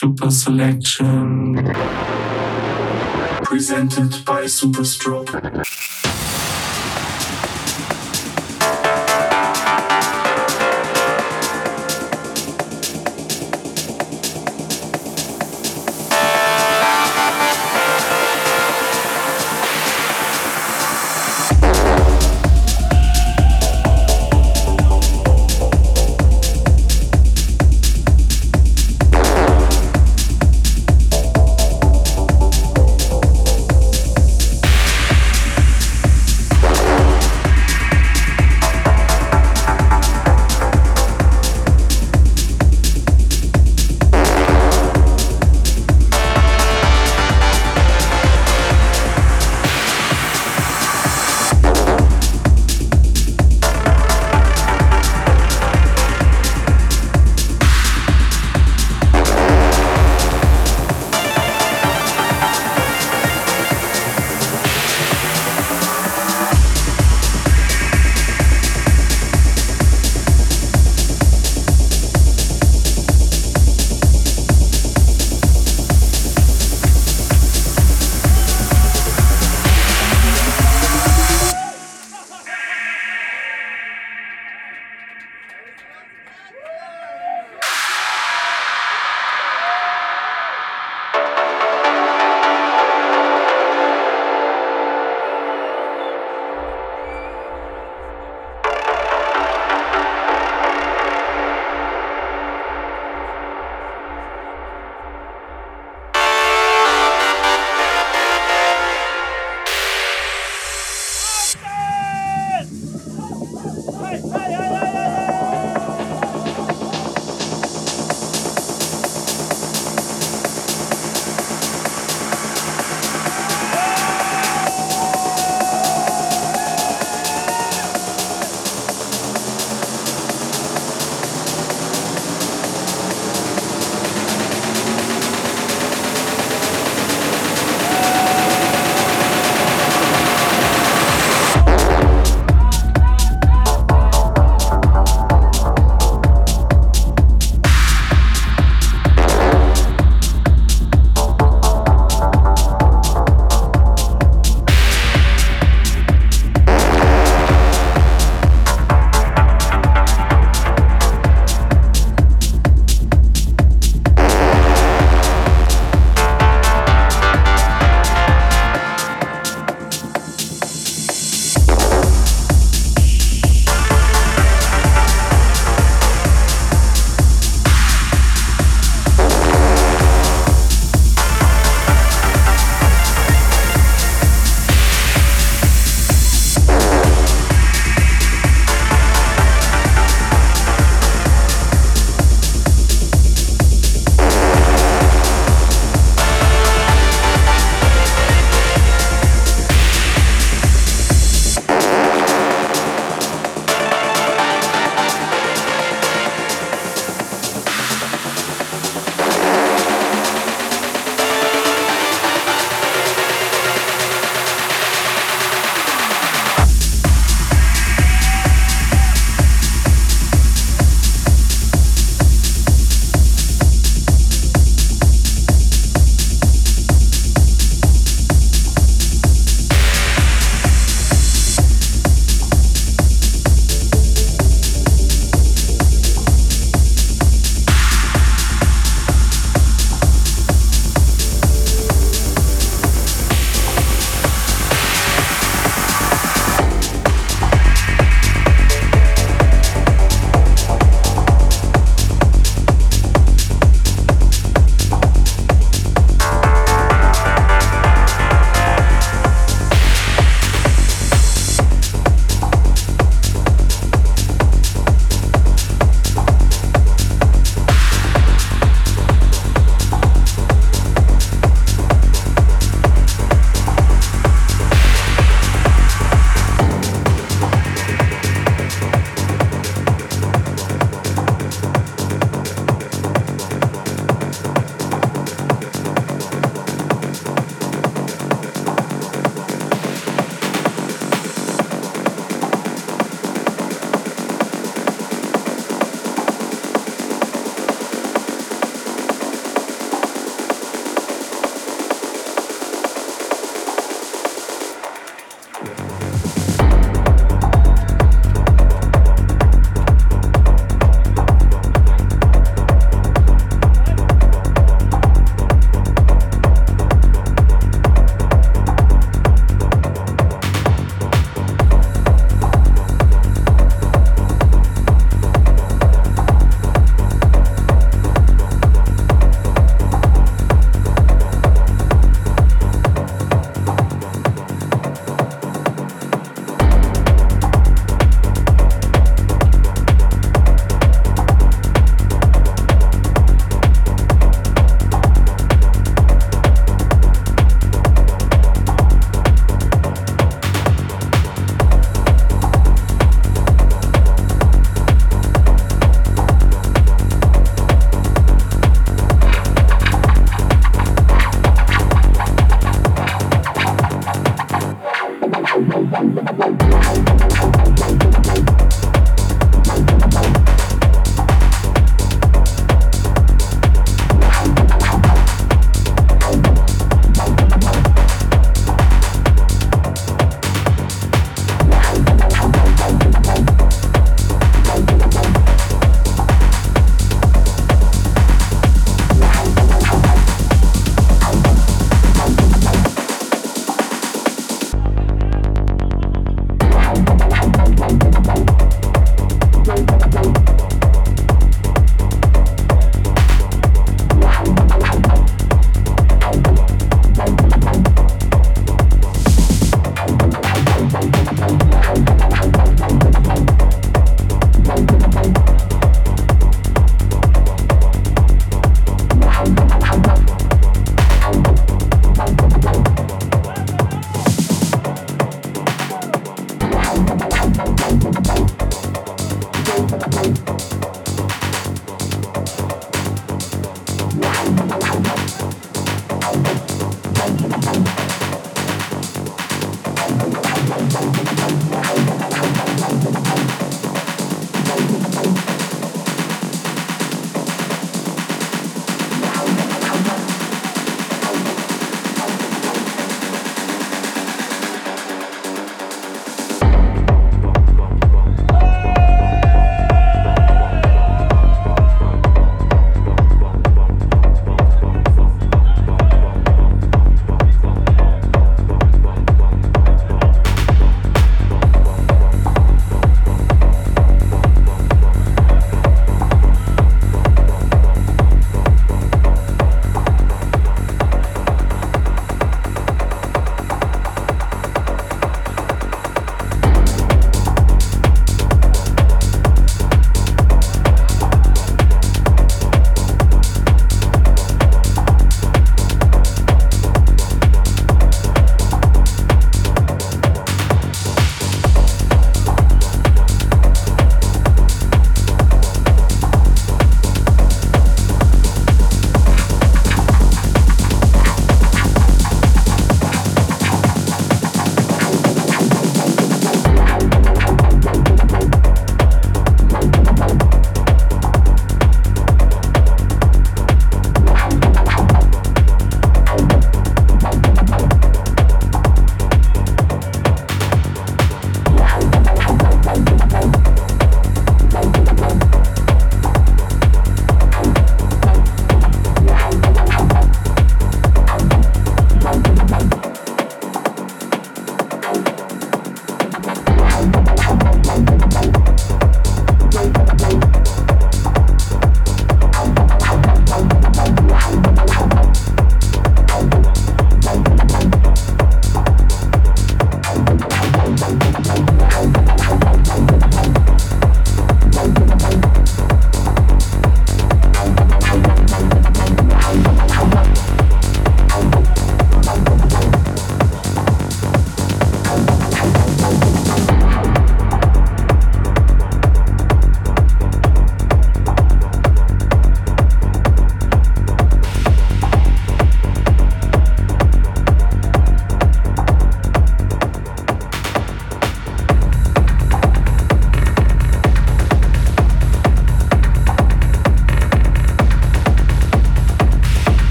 Super Selection. Presented by Superstroke.